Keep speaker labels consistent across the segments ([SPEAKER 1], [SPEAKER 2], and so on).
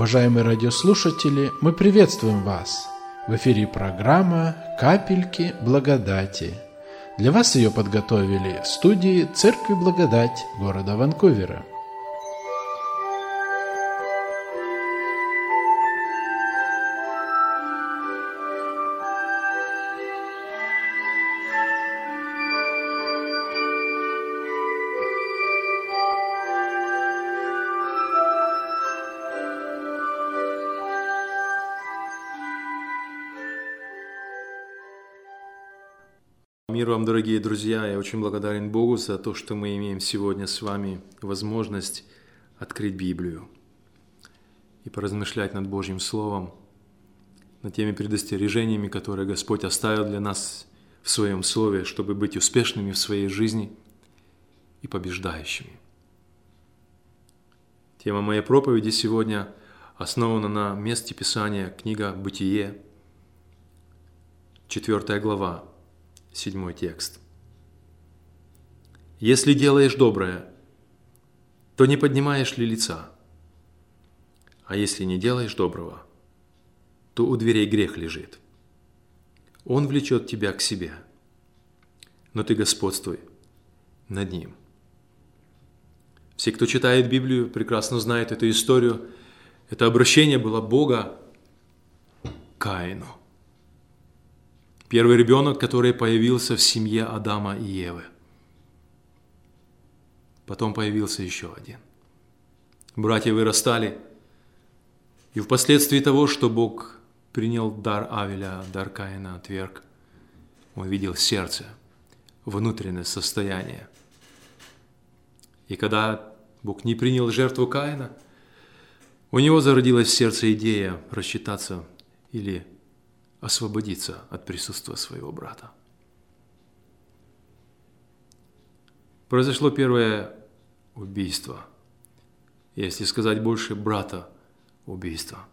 [SPEAKER 1] Уважаемые радиослушатели, мы приветствуем вас. В эфире программа «Капельки благодати». Для вас ее подготовили в студии Церкви Благодать города Ванкувера –
[SPEAKER 2] Мир вам, дорогие друзья! Я очень благодарен Богу за то, что мы имеем сегодня с вами возможность открыть Библию и поразмышлять над Божьим Словом, над теми предостережениями, которые Господь оставил для нас в Своем Слове, чтобы быть успешными в своей жизни и побеждающими. Тема моей проповеди сегодня основана на месте Писания книга «Бытие», 4 глава, седьмой текст. «Если делаешь доброе, то не поднимаешь ли лица? А если не делаешь доброго, то у дверей грех лежит. Он влечет тебя к себе, но ты господствуй над ним». Все, кто читает Библию, прекрасно знают эту историю. Это обращение было Бога Каину. Первый ребенок, который появился в семье Адама и Евы. Потом появился еще один. Братья вырастали, и впоследствии того, что Бог принял дар Авеля, дар Каина отверг, он видел сердце, внутреннее состояние. И когда Бог не принял жертву Каина, у него зародилась в сердце идея рассчитаться или освободиться от присутствия своего брата. Произошло первое убийство, если сказать больше, брата убийство.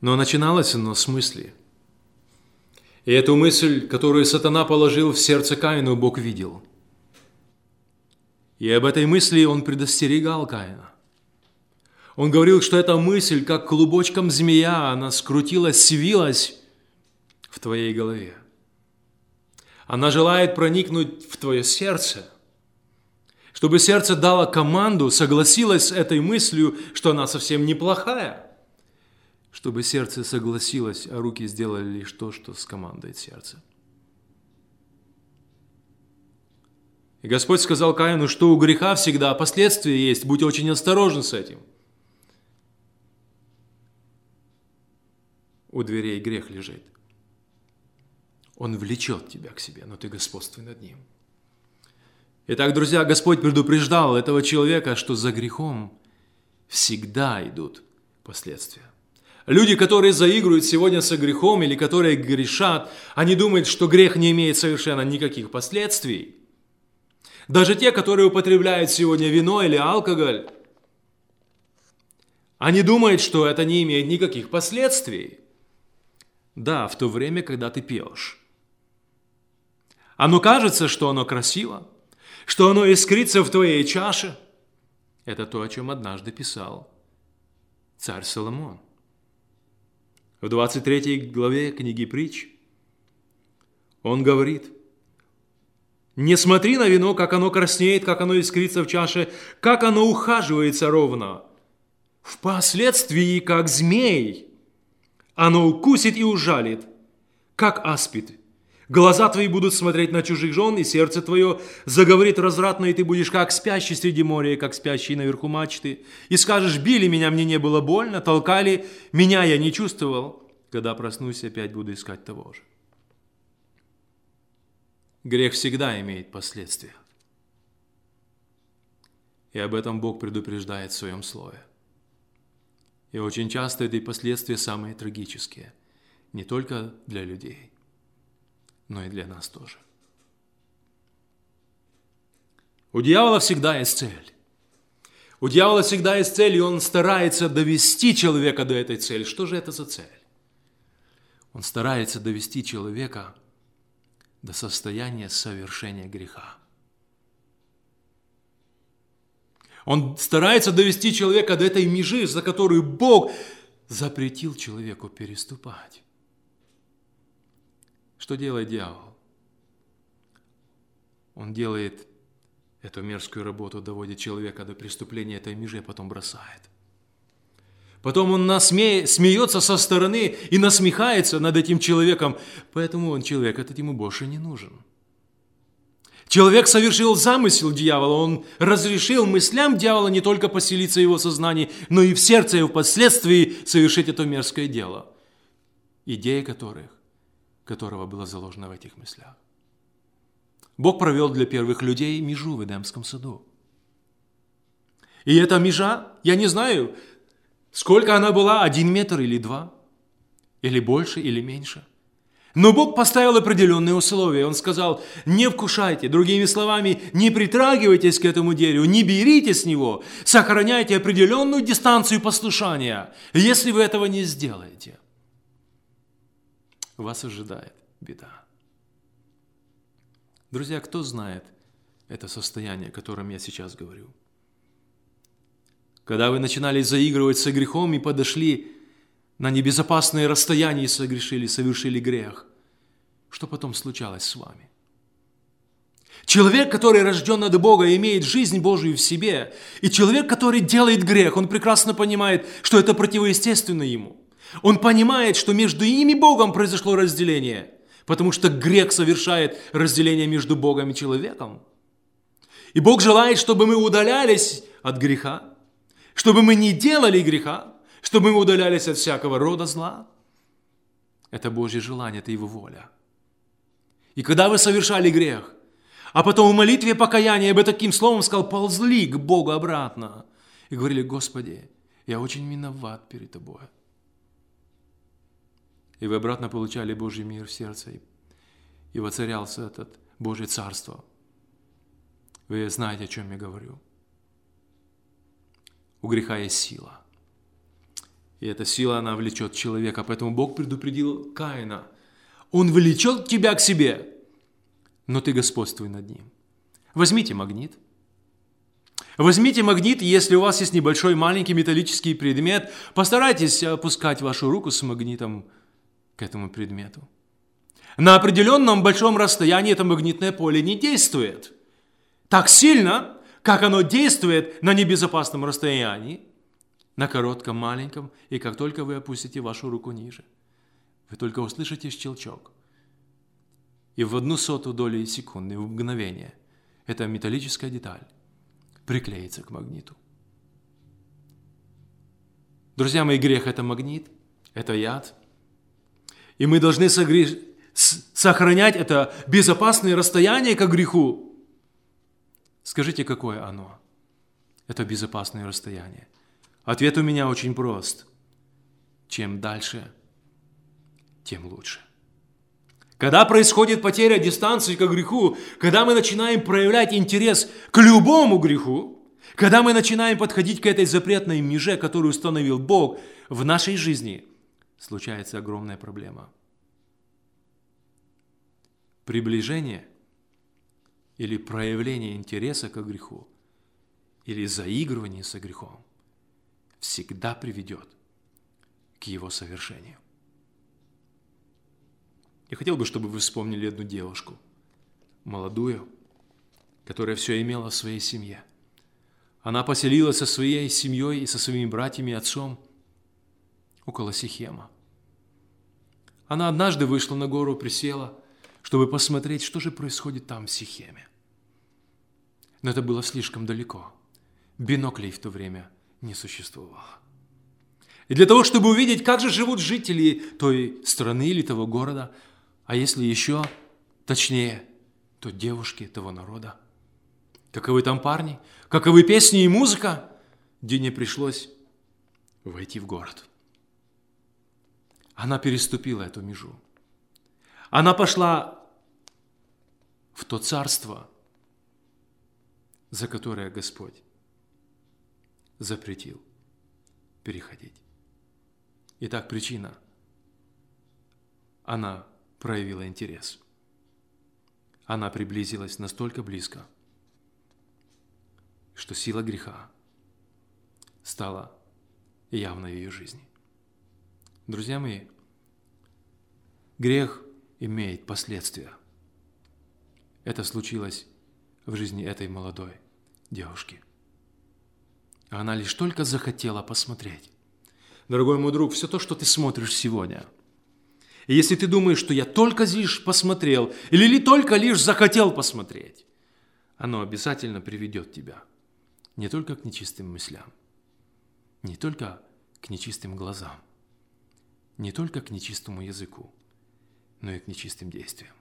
[SPEAKER 2] Но начиналось оно с мысли. И эту мысль, которую сатана положил в сердце Каину, Бог видел. И об этой мысли он предостерегал Каина. Он говорил, что эта мысль, как клубочком змея, она скрутилась, свилась в твоей голове. Она желает проникнуть в твое сердце, чтобы сердце дало команду, согласилось с этой мыслью, что она совсем неплохая, чтобы сердце согласилось, а руки сделали лишь то, что скомандует сердце. И Господь сказал Каину, что у греха всегда последствия есть, будь очень осторожен с этим – у дверей грех лежит. Он влечет тебя к себе, но ты господствуй над ним. Итак, друзья, Господь предупреждал этого человека, что за грехом всегда идут последствия. Люди, которые заигрывают сегодня со грехом или которые грешат, они думают, что грех не имеет совершенно никаких последствий. Даже те, которые употребляют сегодня вино или алкоголь, они думают, что это не имеет никаких последствий. Да, в то время, когда ты пьешь. Оно кажется, что оно красиво, что оно искрится в твоей чаше. Это то, о чем однажды писал царь Соломон. В 23 главе книги притч он говорит, «Не смотри на вино, как оно краснеет, как оно искрится в чаше, как оно ухаживается ровно. Впоследствии, как змей, оно укусит и ужалит, как аспид. Глаза твои будут смотреть на чужих жен, и сердце твое заговорит развратно, и ты будешь как спящий среди моря, как спящий наверху мачты. И скажешь, били меня, мне не было больно, толкали, меня я не чувствовал. Когда проснусь, опять буду искать того же. Грех всегда имеет последствия. И об этом Бог предупреждает в своем слове. И очень часто эти последствия самые трагические. Не только для людей, но и для нас тоже. У дьявола всегда есть цель. У дьявола всегда есть цель, и он старается довести человека до этой цели. Что же это за цель? Он старается довести человека до состояния совершения греха. Он старается довести человека до этой межи, за которую Бог запретил человеку переступать. Что делает дьявол? Он делает эту мерзкую работу, доводит человека до преступления этой межи, а потом бросает. Потом он насме... смеется со стороны и насмехается над этим человеком, поэтому он человек этот ему больше не нужен. Человек совершил замысел дьявола, он разрешил мыслям дьявола не только поселиться в его сознании, но и в сердце, и впоследствии совершить это мерзкое дело, идея которых, которого была заложена в этих мыслях. Бог провел для первых людей межу в Эдемском саду. И эта межа, я не знаю, сколько она была, один метр или два, или больше, или меньше – но Бог поставил определенные условия. Он сказал, не вкушайте, другими словами, не притрагивайтесь к этому дереву, не берите с него, сохраняйте определенную дистанцию послушания. Если вы этого не сделаете, вас ожидает беда. Друзья, кто знает это состояние, о котором я сейчас говорю? Когда вы начинали заигрывать со грехом и подошли на небезопасное расстояние и согрешили, совершили грех, что потом случалось с вами? Человек, который рожден от Бога, имеет жизнь Божию в себе. И человек, который делает грех, он прекрасно понимает, что это противоестественно ему. Он понимает, что между ими и Богом произошло разделение, потому что грех совершает разделение между Богом и человеком. И Бог желает, чтобы мы удалялись от греха, чтобы мы не делали греха, чтобы мы удалялись от всякого рода зла. Это Божье желание, это Его воля. И когда вы совершали грех, а потом в молитве покаяния бы таким словом сказал, ползли к Богу обратно. И говорили, Господи, я очень виноват перед Тобой. И вы обратно получали Божий мир в сердце, и воцарялся этот Божье Царство. Вы знаете, о чем я говорю. У греха есть сила – и эта сила, она влечет человека. Поэтому Бог предупредил Каина. Он влечет тебя к себе, но ты господствуй над ним. Возьмите магнит. Возьмите магнит, если у вас есть небольшой маленький металлический предмет, постарайтесь опускать вашу руку с магнитом к этому предмету. На определенном большом расстоянии это магнитное поле не действует. Так сильно, как оно действует на небезопасном расстоянии, на коротком, маленьком, и как только вы опустите вашу руку ниже, вы только услышите щелчок. И в одну сотую долю секунды, в мгновение, эта металлическая деталь приклеится к магниту. Друзья мои, грех – это магнит, это яд. И мы должны согре... сохранять это безопасное расстояние к греху. Скажите, какое оно? Это безопасное расстояние. Ответ у меня очень прост. Чем дальше, тем лучше. Когда происходит потеря дистанции к греху, когда мы начинаем проявлять интерес к любому греху, когда мы начинаем подходить к этой запретной меже, которую установил Бог в нашей жизни, случается огромная проблема. Приближение или проявление интереса к греху или заигрывание со грехом всегда приведет к его совершению. Я хотел бы, чтобы вы вспомнили одну девушку, молодую, которая все имела в своей семье. Она поселилась со своей семьей и со своими братьями и отцом около Сихема. Она однажды вышла на гору, присела, чтобы посмотреть, что же происходит там в Сихеме. Но это было слишком далеко. Биноклей в то время не существовало. И для того, чтобы увидеть, как же живут жители той страны или того города, а если еще точнее, то девушки того народа. Каковы там парни, каковы песни и музыка, Дине пришлось войти в город. Она переступила эту межу. Она пошла в то царство, за которое Господь запретил переходить. Итак, причина. Она проявила интерес. Она приблизилась настолько близко, что сила греха стало явно в ее жизни. Друзья мои, грех имеет последствия. Это случилось в жизни этой молодой девушки. Она лишь только захотела посмотреть. Дорогой мой друг, все то, что ты смотришь сегодня, и если ты думаешь, что я только лишь посмотрел, или ли только лишь захотел посмотреть, оно обязательно приведет тебя не только к нечистым мыслям, не только к нечистым глазам, не только к нечистому языку, но и к нечистым действиям.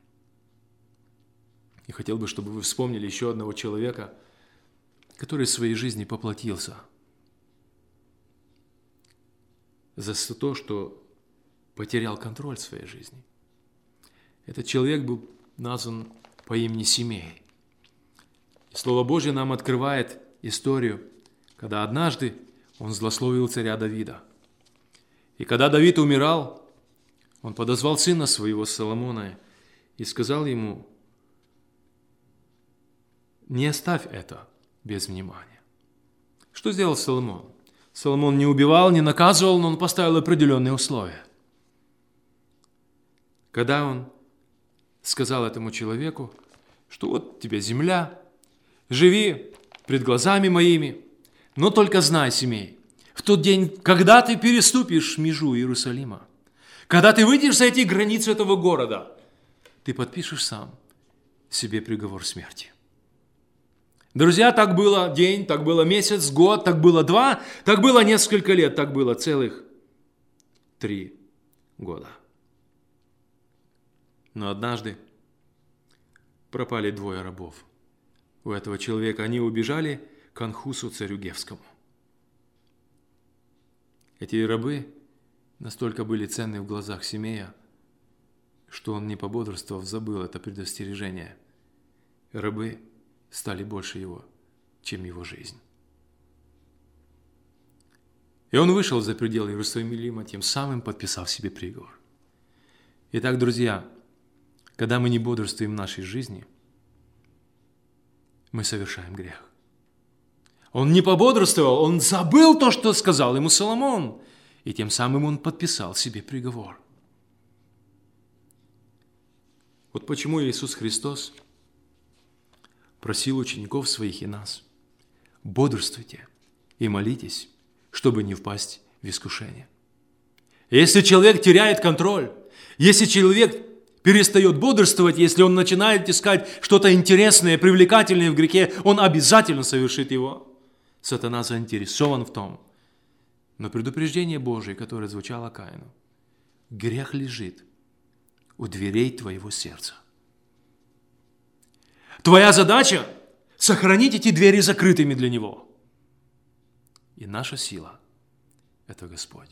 [SPEAKER 2] И хотел бы, чтобы вы вспомнили еще одного человека, который своей жизни поплатился за то, что потерял контроль своей жизни. Этот человек был назван по имени Семей. И Слово Божье нам открывает историю, когда однажды он злословил царя Давида. И когда Давид умирал, он подозвал сына своего Соломона и сказал ему, не оставь это без внимания. Что сделал Соломон? Соломон не убивал, не наказывал, но он поставил определенные условия. Когда он сказал этому человеку, что вот тебе земля, живи пред глазами моими, но только знай, семей, в тот день, когда ты переступишь межу Иерусалима, когда ты выйдешь за эти границы этого города, ты подпишешь сам себе приговор смерти. Друзья, так было день, так было месяц, год, так было два, так было несколько лет, так было целых три года. Но однажды пропали двое рабов. У этого человека они убежали к Анхусу царю Гевскому. Эти рабы настолько были ценны в глазах Семея, что он, не пободрствовав, забыл это предостережение. Рабы стали больше его, чем его жизнь. И он вышел за пределы Иерусалима, тем самым подписав себе приговор. Итак, друзья, когда мы не бодрствуем в нашей жизни, мы совершаем грех. Он не пободрствовал, он забыл то, что сказал ему Соломон, и тем самым он подписал себе приговор. Вот почему Иисус Христос – просил учеников своих и нас. Бодрствуйте и молитесь, чтобы не впасть в искушение. Если человек теряет контроль, если человек перестает бодрствовать, если он начинает искать что-то интересное, привлекательное в грехе, он обязательно совершит его. Сатана заинтересован в том. Но предупреждение Божие, которое звучало Каину, грех лежит у дверей твоего сердца. Твоя задача – сохранить эти двери закрытыми для Него. И наша сила – это Господь.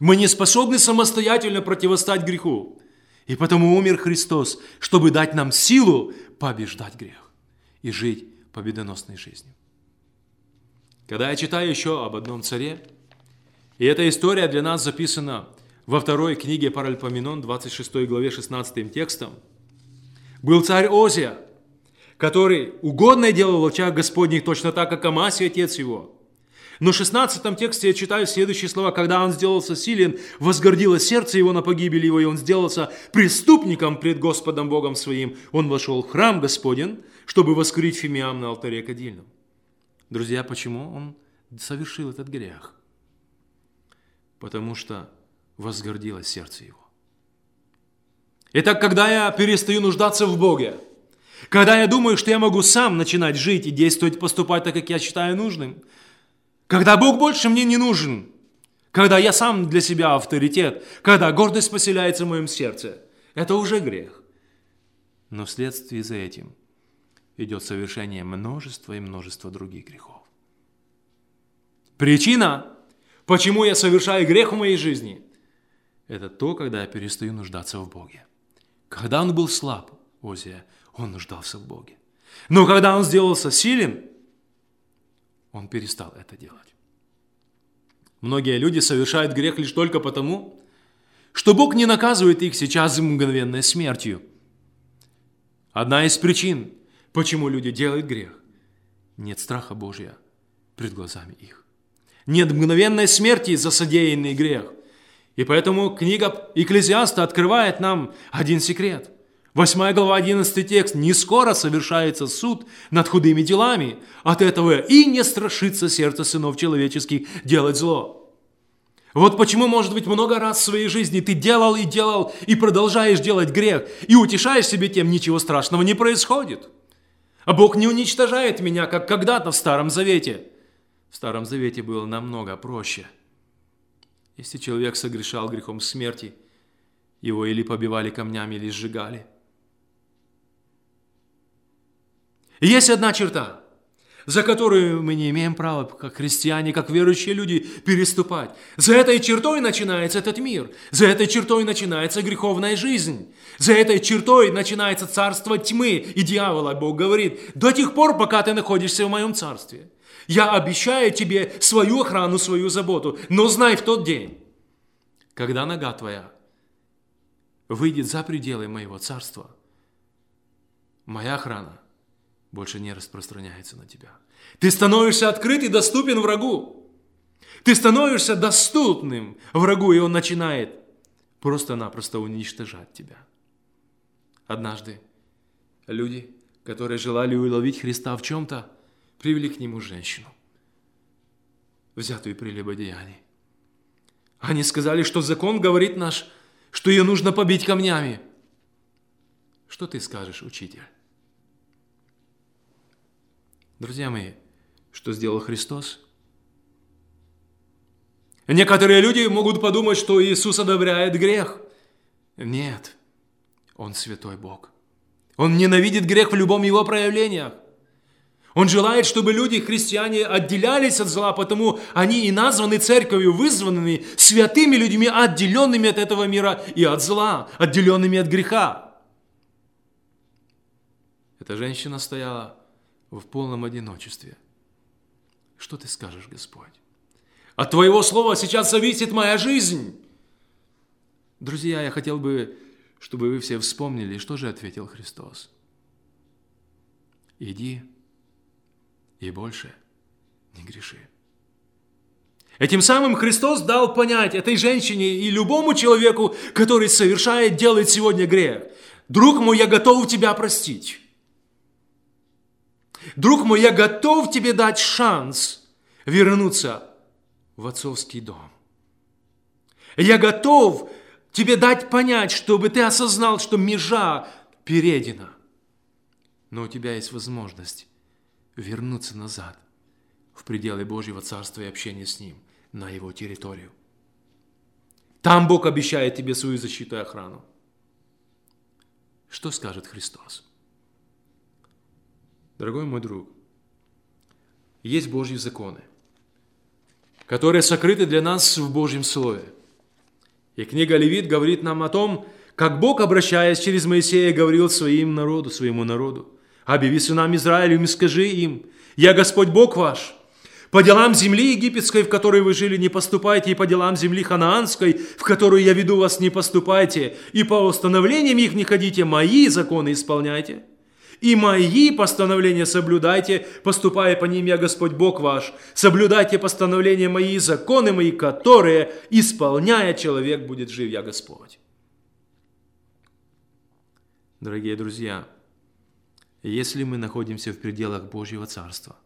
[SPEAKER 2] Мы не способны самостоятельно противостать греху. И потому умер Христос, чтобы дать нам силу побеждать грех и жить победоносной жизнью. Когда я читаю еще об одном царе, и эта история для нас записана во второй книге Паральпоменон, 26 главе 16 текстом, был царь Озия – который угодное делал в очах Господних, точно так, как Амасий, отец его. Но в 16 тексте я читаю следующие слова. «Когда он сделался силен, возгордилось сердце его на погибель его, и он сделался преступником пред Господом Богом своим. Он вошел в храм Господен, чтобы воскурить фимиам на алтаре кадильном». Друзья, почему он совершил этот грех? Потому что возгордилось сердце его. Итак, когда я перестаю нуждаться в Боге, когда я думаю, что я могу сам начинать жить и действовать, поступать так, как я считаю нужным. Когда Бог больше мне не нужен. Когда я сам для себя авторитет. Когда гордость поселяется в моем сердце. Это уже грех. Но вследствие за этим идет совершение множества и множества других грехов. Причина, почему я совершаю грех в моей жизни, это то, когда я перестаю нуждаться в Боге. Когда он был слаб, Озия, он нуждался в Боге. Но когда он сделался силен, он перестал это делать. Многие люди совершают грех лишь только потому, что Бог не наказывает их сейчас мгновенной смертью. Одна из причин, почему люди делают грех, нет страха Божия пред глазами их. нет мгновенной смерти за содеянный грех. И поэтому книга Экклезиаста открывает нам один секрет. 8 глава, 11 текст. «Не скоро совершается суд над худыми делами, от этого и не страшится сердце сынов человеческих делать зло». Вот почему, может быть, много раз в своей жизни ты делал и делал, и продолжаешь делать грех, и утешаешь себе тем, ничего страшного не происходит. А Бог не уничтожает меня, как когда-то в Старом Завете. В Старом Завете было намного проще. Если человек согрешал грехом смерти, его или побивали камнями, или сжигали. Есть одна черта – за которую мы не имеем права, как христиане, как верующие люди, переступать. За этой чертой начинается этот мир. За этой чертой начинается греховная жизнь. За этой чертой начинается царство тьмы и дьявола. Бог говорит, до тех пор, пока ты находишься в моем царстве. Я обещаю тебе свою охрану, свою заботу, но знай в тот день, когда нога твоя выйдет за пределы моего царства, моя охрана – больше не распространяется на тебя. Ты становишься открыт и доступен врагу. Ты становишься доступным врагу, и он начинает просто-напросто уничтожать тебя. Однажды люди, которые желали уловить Христа в чем-то, привели к нему женщину, взятую при прелюбодеянии. Они сказали, что закон говорит наш, что ее нужно побить камнями. Что ты скажешь, учитель? Друзья мои, что сделал Христос? Некоторые люди могут подумать, что Иисус одобряет грех. Нет, Он святой Бог. Он ненавидит грех в любом его проявлении. Он желает, чтобы люди, христиане, отделялись от зла, потому они и названы церковью, вызванными святыми людьми, отделенными от этого мира и от зла, отделенными от греха. Эта женщина стояла в полном одиночестве. Что ты скажешь, Господь? От Твоего Слова сейчас зависит моя жизнь. Друзья, я хотел бы, чтобы вы все вспомнили, что же ответил Христос. Иди и больше не греши. Этим самым Христос дал понять этой женщине и любому человеку, который совершает, делает сегодня грех. Друг мой, я готов тебя простить. Друг мой, я готов тебе дать шанс вернуться в отцовский дом. Я готов тебе дать понять, чтобы ты осознал, что межа передена. Но у тебя есть возможность вернуться назад в пределы Божьего Царства и общения с Ним на Его территорию. Там Бог обещает тебе свою защиту и охрану. Что скажет Христос? Дорогой мой друг, есть Божьи законы, которые сокрыты для нас в Божьем Слове. И книга Левит говорит нам о том, как Бог, обращаясь через Моисея, говорил своим народу, своему народу. «Объяви сынам Израилю и скажи им, «Я Господь Бог ваш, по делам земли египетской, в которой вы жили, не поступайте, и по делам земли ханаанской, в которую я веду вас, не поступайте, и по установлениям их не ходите, мои законы исполняйте» и мои постановления соблюдайте, поступая по ним я Господь Бог ваш. Соблюдайте постановления мои, законы мои, которые, исполняя, человек будет жив, я Господь. Дорогие друзья, если мы находимся в пределах Божьего Царства,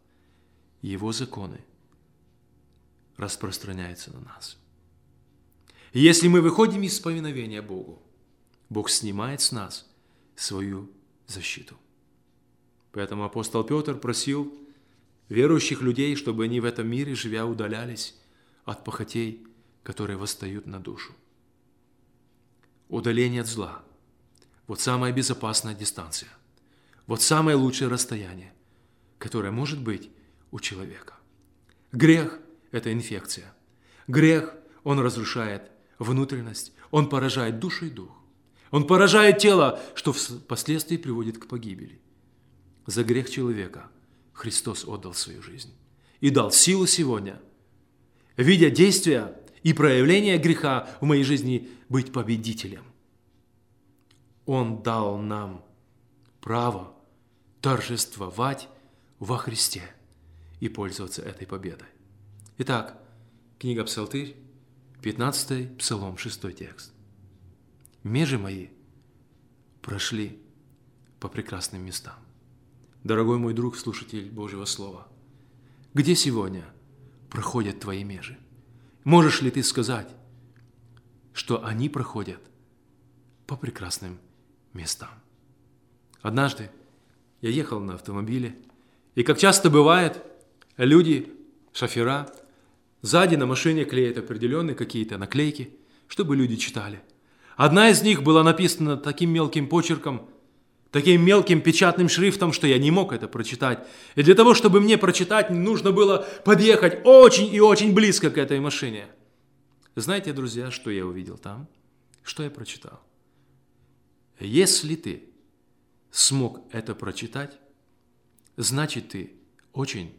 [SPEAKER 2] Его законы распространяются на нас. если мы выходим из повиновения Богу, Бог снимает с нас свою защиту. Поэтому апостол Петр просил верующих людей, чтобы они в этом мире, живя, удалялись от похотей, которые восстают на душу. Удаление от зла. Вот самая безопасная дистанция. Вот самое лучшее расстояние, которое может быть у человека. Грех – это инфекция. Грех, он разрушает внутренность, он поражает душу и дух. Он поражает тело, что впоследствии приводит к погибели. За грех человека Христос отдал свою жизнь и дал силу сегодня, видя действия и проявления греха в моей жизни, быть победителем. Он дал нам право торжествовать во Христе и пользоваться этой победой. Итак, Книга Псалтырь, 15 Псалом, 6 текст. «Межи мои прошли по прекрасным местам». Дорогой мой друг, слушатель Божьего Слова, где сегодня проходят твои межи? Можешь ли ты сказать, что они проходят по прекрасным местам? Однажды я ехал на автомобиле, и, как часто бывает, люди, шофера, сзади на машине клеят определенные какие-то наклейки, чтобы люди читали. Одна из них была написана таким мелким почерком, таким мелким печатным шрифтом, что я не мог это прочитать. И для того, чтобы мне прочитать, нужно было подъехать очень и очень близко к этой машине. Знаете, друзья, что я увидел там? Что я прочитал? Если ты смог это прочитать, значит ты очень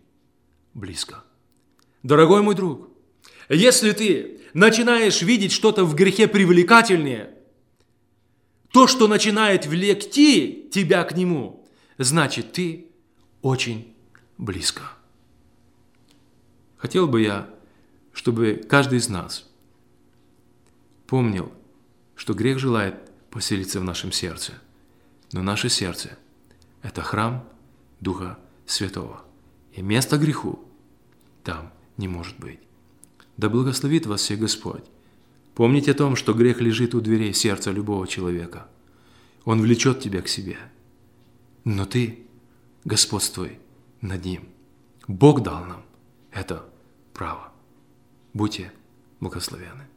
[SPEAKER 2] близко. Дорогой мой друг, если ты начинаешь видеть что-то в грехе привлекательнее, то, что начинает влекти тебя к нему, значит ты очень близко. Хотел бы я, чтобы каждый из нас помнил, что грех желает поселиться в нашем сердце – но наше сердце – это храм Духа Святого. И место греху там не может быть. Да благословит вас всех Господь. Помните о том, что грех лежит у дверей сердца любого человека. Он влечет тебя к себе. Но ты господствуй над ним. Бог дал нам это право. Будьте благословены.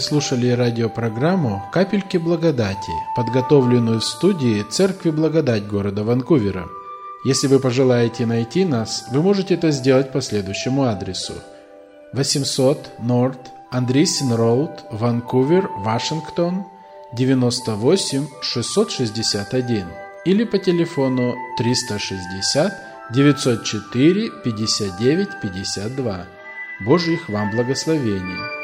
[SPEAKER 1] Слушали радиопрограмму «Капельки благодати», подготовленную в студии Церкви Благодать города Ванкувера. Если вы пожелаете найти нас, вы можете это сделать по следующему адресу. 800 North Андрисин Роуд, Ванкувер, Вашингтон, 98 661 или по телефону 360 904 59 52. Божьих вам благословений!